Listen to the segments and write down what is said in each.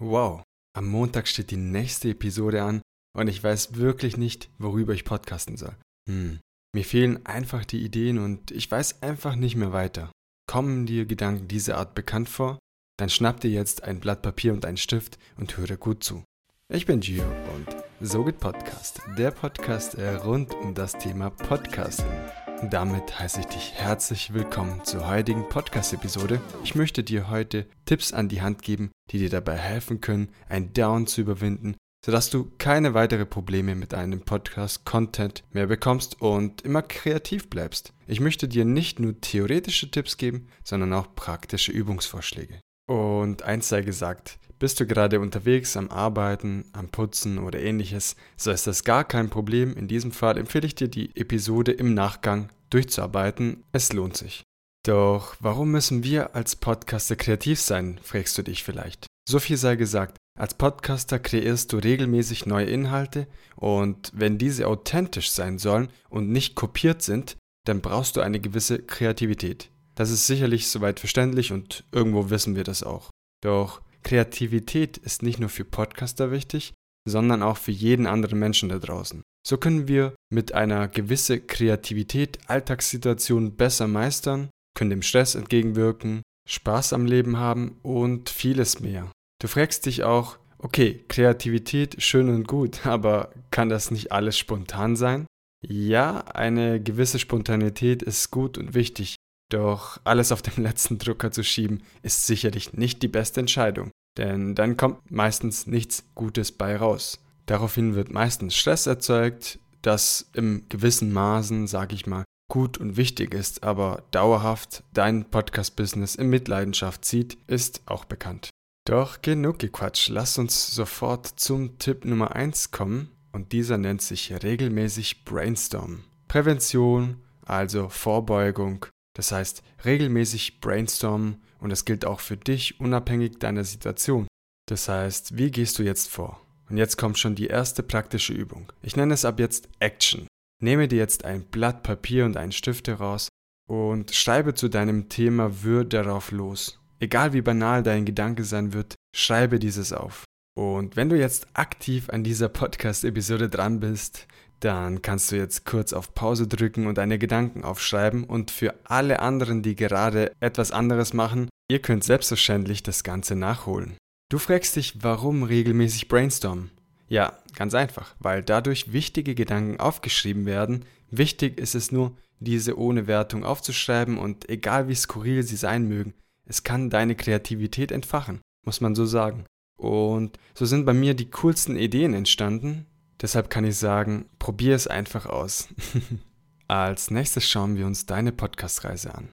Wow, am Montag steht die nächste Episode an und ich weiß wirklich nicht, worüber ich podcasten soll. Hm, mir fehlen einfach die Ideen und ich weiß einfach nicht mehr weiter. Kommen dir Gedanken dieser Art bekannt vor? Dann schnapp dir jetzt ein Blatt Papier und einen Stift und höre gut zu. Ich bin Gio und so geht Podcast, der Podcast rund um das Thema Podcasting. Damit heiße ich dich herzlich willkommen zur heutigen Podcast-Episode. Ich möchte dir heute Tipps an die Hand geben, die dir dabei helfen können, ein Down zu überwinden, sodass du keine weitere Probleme mit einem Podcast-Content mehr bekommst und immer kreativ bleibst. Ich möchte dir nicht nur theoretische Tipps geben, sondern auch praktische Übungsvorschläge. Und eins sei gesagt, bist du gerade unterwegs am Arbeiten, am Putzen oder ähnliches, so ist das gar kein Problem. In diesem Fall empfehle ich dir die Episode im Nachgang durchzuarbeiten. Es lohnt sich. Doch warum müssen wir als Podcaster kreativ sein, fragst du dich vielleicht. So viel sei gesagt, als Podcaster kreierst du regelmäßig neue Inhalte und wenn diese authentisch sein sollen und nicht kopiert sind, dann brauchst du eine gewisse Kreativität. Das ist sicherlich soweit verständlich und irgendwo wissen wir das auch. Doch Kreativität ist nicht nur für Podcaster wichtig, sondern auch für jeden anderen Menschen da draußen. So können wir mit einer gewissen Kreativität Alltagssituationen besser meistern, können dem Stress entgegenwirken, Spaß am Leben haben und vieles mehr. Du fragst dich auch, okay, Kreativität schön und gut, aber kann das nicht alles spontan sein? Ja, eine gewisse Spontanität ist gut und wichtig, doch alles auf den letzten Drucker zu schieben, ist sicherlich nicht die beste Entscheidung, denn dann kommt meistens nichts Gutes bei raus. Daraufhin wird meistens Stress erzeugt, das im gewissen Maßen, sage ich mal, gut und wichtig ist, aber dauerhaft dein Podcast-Business in Mitleidenschaft zieht, ist auch bekannt. Doch genug gequatscht, lass uns sofort zum Tipp Nummer 1 kommen und dieser nennt sich regelmäßig Brainstorm. Prävention, also Vorbeugung, das heißt, regelmäßig brainstormen und das gilt auch für dich unabhängig deiner Situation. Das heißt, wie gehst du jetzt vor? Und jetzt kommt schon die erste praktische Übung. Ich nenne es ab jetzt Action. Nehme dir jetzt ein Blatt Papier und einen Stift heraus und schreibe zu deinem Thema Wür darauf los. Egal wie banal dein Gedanke sein wird, schreibe dieses auf. Und wenn du jetzt aktiv an dieser Podcast-Episode dran bist, dann kannst du jetzt kurz auf Pause drücken und deine Gedanken aufschreiben und für alle anderen, die gerade etwas anderes machen, ihr könnt selbstverständlich das Ganze nachholen. Du fragst dich, warum regelmäßig brainstormen? Ja, ganz einfach, weil dadurch wichtige Gedanken aufgeschrieben werden. Wichtig ist es nur, diese ohne Wertung aufzuschreiben und egal wie skurril sie sein mögen, es kann deine Kreativität entfachen, muss man so sagen. Und so sind bei mir die coolsten Ideen entstanden, Deshalb kann ich sagen, probier es einfach aus. Als nächstes schauen wir uns deine Podcast-Reise an.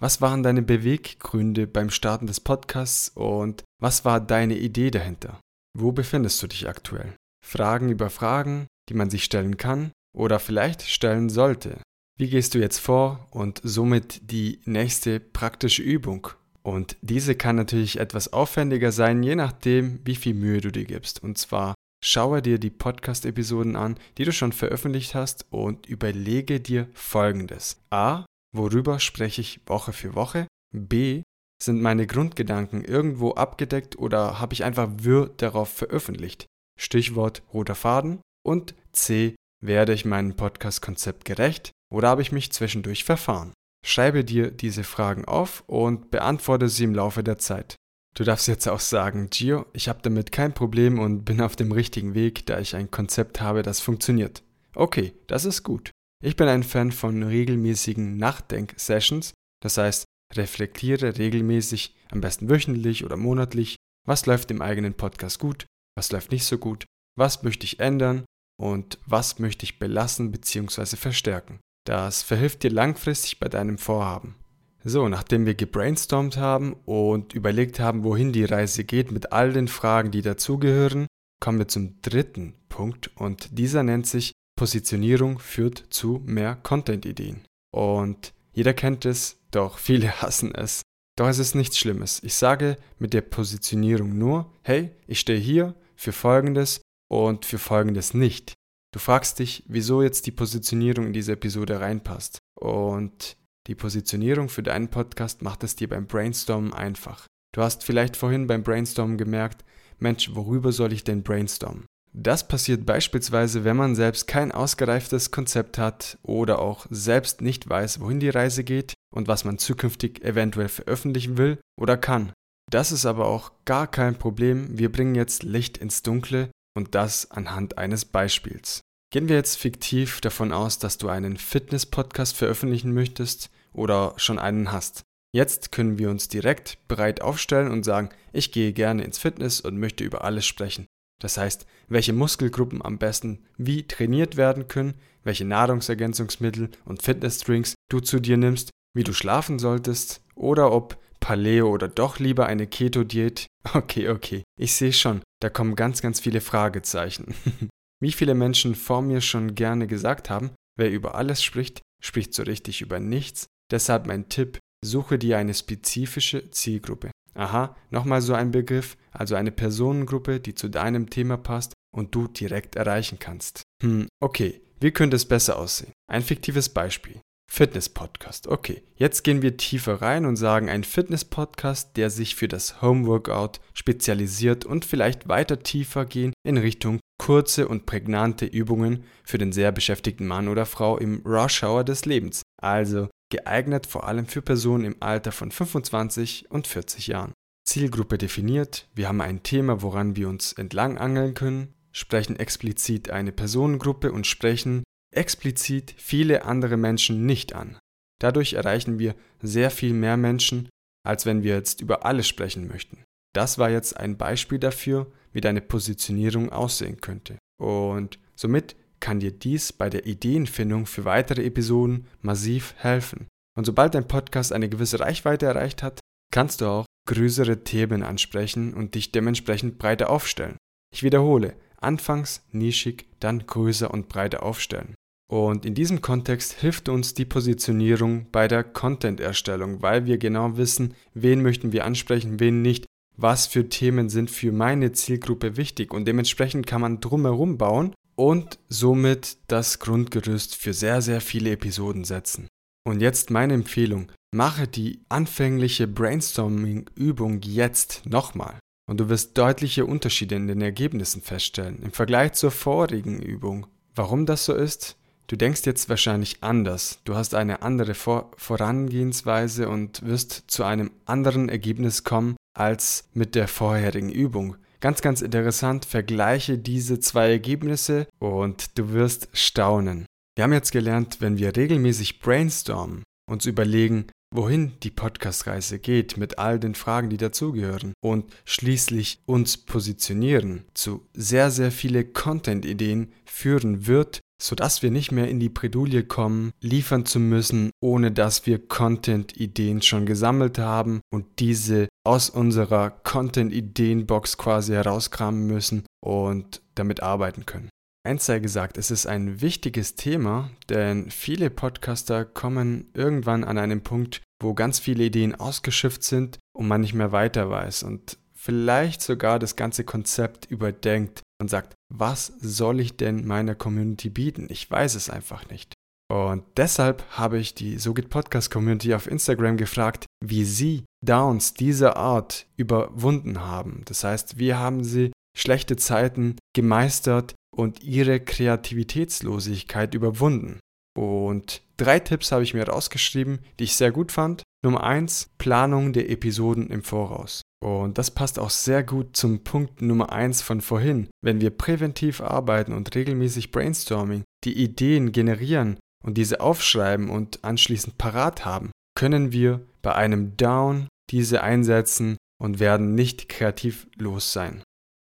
Was waren deine Beweggründe beim Starten des Podcasts und was war deine Idee dahinter? Wo befindest du dich aktuell? Fragen über Fragen, die man sich stellen kann oder vielleicht stellen sollte. Wie gehst du jetzt vor und somit die nächste praktische Übung? Und diese kann natürlich etwas aufwendiger sein, je nachdem, wie viel Mühe du dir gibst. Und zwar Schaue dir die Podcast-Episoden an, die du schon veröffentlicht hast und überlege dir Folgendes. A. Worüber spreche ich Woche für Woche? B. Sind meine Grundgedanken irgendwo abgedeckt oder habe ich einfach wirr darauf veröffentlicht? Stichwort roter Faden. Und C. Werde ich meinem Podcast-Konzept gerecht oder habe ich mich zwischendurch verfahren? Schreibe dir diese Fragen auf und beantworte sie im Laufe der Zeit. Du darfst jetzt auch sagen, Gio, ich habe damit kein Problem und bin auf dem richtigen Weg, da ich ein Konzept habe, das funktioniert. Okay, das ist gut. Ich bin ein Fan von regelmäßigen Nachdenk-Sessions, das heißt, reflektiere regelmäßig, am besten wöchentlich oder monatlich, was läuft im eigenen Podcast gut, was läuft nicht so gut, was möchte ich ändern und was möchte ich belassen bzw. verstärken. Das verhilft dir langfristig bei deinem Vorhaben. So, nachdem wir gebrainstormt haben und überlegt haben, wohin die Reise geht mit all den Fragen, die dazugehören, kommen wir zum dritten Punkt und dieser nennt sich Positionierung führt zu mehr Content-Ideen. Und jeder kennt es, doch viele hassen es. Doch es ist nichts Schlimmes. Ich sage mit der Positionierung nur, hey, ich stehe hier für Folgendes und für Folgendes nicht. Du fragst dich, wieso jetzt die Positionierung in diese Episode reinpasst. Und die Positionierung für deinen Podcast macht es dir beim Brainstormen einfach. Du hast vielleicht vorhin beim Brainstormen gemerkt, Mensch, worüber soll ich denn brainstormen? Das passiert beispielsweise, wenn man selbst kein ausgereiftes Konzept hat oder auch selbst nicht weiß, wohin die Reise geht und was man zukünftig eventuell veröffentlichen will oder kann. Das ist aber auch gar kein Problem, wir bringen jetzt Licht ins Dunkle und das anhand eines Beispiels. Gehen wir jetzt fiktiv davon aus, dass du einen Fitness-Podcast veröffentlichen möchtest oder schon einen hast. Jetzt können wir uns direkt bereit aufstellen und sagen, ich gehe gerne ins Fitness und möchte über alles sprechen. Das heißt, welche Muskelgruppen am besten wie trainiert werden können, welche Nahrungsergänzungsmittel und Fitnessdrinks du zu dir nimmst, wie du schlafen solltest oder ob Paleo oder doch lieber eine Keto-Diät. Okay, okay, ich sehe schon, da kommen ganz, ganz viele Fragezeichen. wie viele Menschen vor mir schon gerne gesagt haben, wer über alles spricht, spricht so richtig über nichts. Deshalb mein Tipp, suche dir eine spezifische Zielgruppe. Aha, nochmal so ein Begriff, also eine Personengruppe, die zu deinem Thema passt und du direkt erreichen kannst. Hm, okay, wie könnte es besser aussehen? Ein fiktives Beispiel. Fitness-Podcast. Okay, jetzt gehen wir tiefer rein und sagen ein Fitness-Podcast, der sich für das Homeworkout spezialisiert und vielleicht weiter tiefer gehen in Richtung kurze und prägnante Übungen für den sehr beschäftigten Mann oder Frau im Rush Hour des Lebens. Also geeignet vor allem für Personen im Alter von 25 und 40 Jahren. Zielgruppe definiert, wir haben ein Thema, woran wir uns entlang angeln können, sprechen explizit eine Personengruppe und sprechen explizit viele andere Menschen nicht an. Dadurch erreichen wir sehr viel mehr Menschen, als wenn wir jetzt über alles sprechen möchten. Das war jetzt ein Beispiel dafür, wie deine Positionierung aussehen könnte. Und somit kann dir dies bei der Ideenfindung für weitere Episoden massiv helfen. Und sobald dein Podcast eine gewisse Reichweite erreicht hat, kannst du auch größere Themen ansprechen und dich dementsprechend breiter aufstellen. Ich wiederhole, anfangs nischig, dann größer und breiter aufstellen. Und in diesem Kontext hilft uns die Positionierung bei der Content-Erstellung, weil wir genau wissen, wen möchten wir ansprechen, wen nicht, was für Themen sind für meine Zielgruppe wichtig und dementsprechend kann man drumherum bauen und somit das Grundgerüst für sehr, sehr viele Episoden setzen. Und jetzt meine Empfehlung, mache die anfängliche Brainstorming-Übung jetzt nochmal. Und du wirst deutliche Unterschiede in den Ergebnissen feststellen im Vergleich zur vorigen Übung. Warum das so ist? Du denkst jetzt wahrscheinlich anders. Du hast eine andere Vor Vorangehensweise und wirst zu einem anderen Ergebnis kommen als mit der vorherigen Übung. Ganz, ganz interessant, vergleiche diese zwei Ergebnisse und du wirst staunen. Wir haben jetzt gelernt, wenn wir regelmäßig brainstormen, uns überlegen, wohin die Podcast-Reise geht mit all den Fragen, die dazugehören und schließlich uns positionieren, zu sehr, sehr viele Content-Ideen führen wird, sodass wir nicht mehr in die Predulie kommen, liefern zu müssen, ohne dass wir Content-Ideen schon gesammelt haben und diese aus unserer Content-Ideen-Box quasi herauskramen müssen und damit arbeiten können. Eins sei gesagt, es ist ein wichtiges Thema, denn viele Podcaster kommen irgendwann an einen Punkt, wo ganz viele Ideen ausgeschifft sind und man nicht mehr weiter weiß und vielleicht sogar das ganze Konzept überdenkt und sagt, was soll ich denn meiner Community bieten? Ich weiß es einfach nicht. Und deshalb habe ich die SoGit Podcast Community auf Instagram gefragt, wie sie Downs dieser Art überwunden haben. Das heißt, wie haben sie schlechte Zeiten gemeistert und ihre Kreativitätslosigkeit überwunden. Und drei Tipps habe ich mir rausgeschrieben, die ich sehr gut fand. Nummer eins: Planung der Episoden im Voraus. Und das passt auch sehr gut zum Punkt Nummer eins von vorhin. Wenn wir präventiv arbeiten und regelmäßig Brainstorming, die Ideen generieren und diese aufschreiben und anschließend parat haben, können wir bei einem Down diese einsetzen und werden nicht kreativlos sein.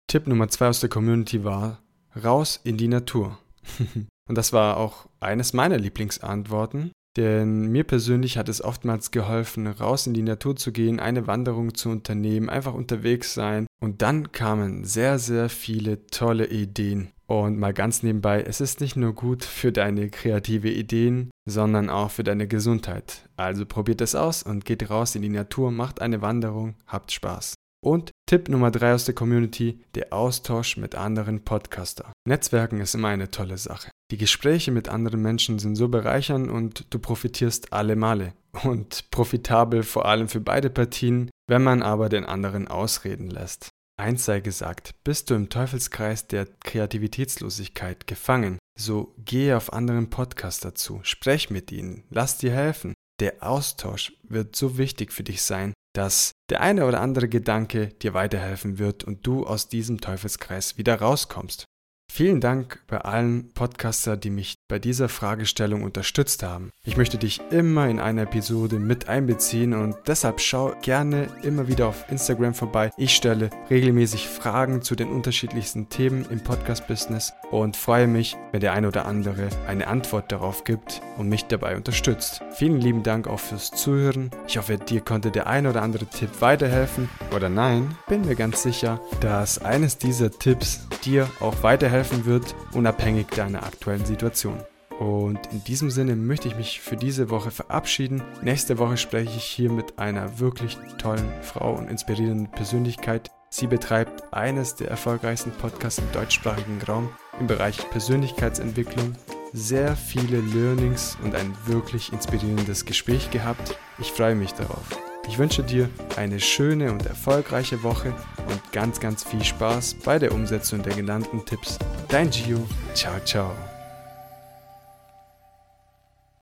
Tipp Nummer zwei aus der Community war, raus in die Natur. Und das war auch eines meiner Lieblingsantworten, denn mir persönlich hat es oftmals geholfen, raus in die Natur zu gehen, eine Wanderung zu unternehmen, einfach unterwegs sein. Und dann kamen sehr, sehr viele tolle Ideen. Und mal ganz nebenbei, es ist nicht nur gut für deine kreative Ideen, sondern auch für deine Gesundheit. Also probiert es aus und geht raus in die Natur, macht eine Wanderung, habt Spaß. Und Tipp Nummer 3 aus der Community, der Austausch mit anderen Podcaster. Netzwerken ist immer eine tolle Sache. Die Gespräche mit anderen Menschen sind so bereichernd und du profitierst alle Male. Und profitabel vor allem für beide Partien, wenn man aber den anderen ausreden lässt. Eins sei gesagt, bist du im Teufelskreis der Kreativitätslosigkeit gefangen, so gehe auf anderen Podcaster zu, sprech mit ihnen, lass dir helfen. Der Austausch wird so wichtig für dich sein, dass der eine oder andere Gedanke dir weiterhelfen wird und du aus diesem Teufelskreis wieder rauskommst. Vielen Dank bei allen Podcaster, die mich bei dieser Fragestellung unterstützt haben. Ich möchte dich immer in einer Episode mit einbeziehen und deshalb schau gerne immer wieder auf Instagram vorbei. Ich stelle regelmäßig Fragen zu den unterschiedlichsten Themen im Podcast-Business und freue mich, wenn der eine oder andere eine Antwort darauf gibt und mich dabei unterstützt. Vielen lieben Dank auch fürs Zuhören. Ich hoffe, dir konnte der eine oder andere Tipp weiterhelfen oder nein, bin mir ganz sicher, dass eines dieser Tipps dir auch weiterhelfen helfen wird, unabhängig deiner aktuellen Situation. Und in diesem Sinne möchte ich mich für diese Woche verabschieden. Nächste Woche spreche ich hier mit einer wirklich tollen Frau und inspirierenden Persönlichkeit. Sie betreibt eines der erfolgreichsten Podcasts im deutschsprachigen Raum im Bereich Persönlichkeitsentwicklung. Sehr viele Learnings und ein wirklich inspirierendes Gespräch gehabt. Ich freue mich darauf. Ich wünsche dir eine schöne und erfolgreiche Woche und ganz, ganz viel Spaß bei der Umsetzung der genannten Tipps. Dein Gio. Ciao, ciao.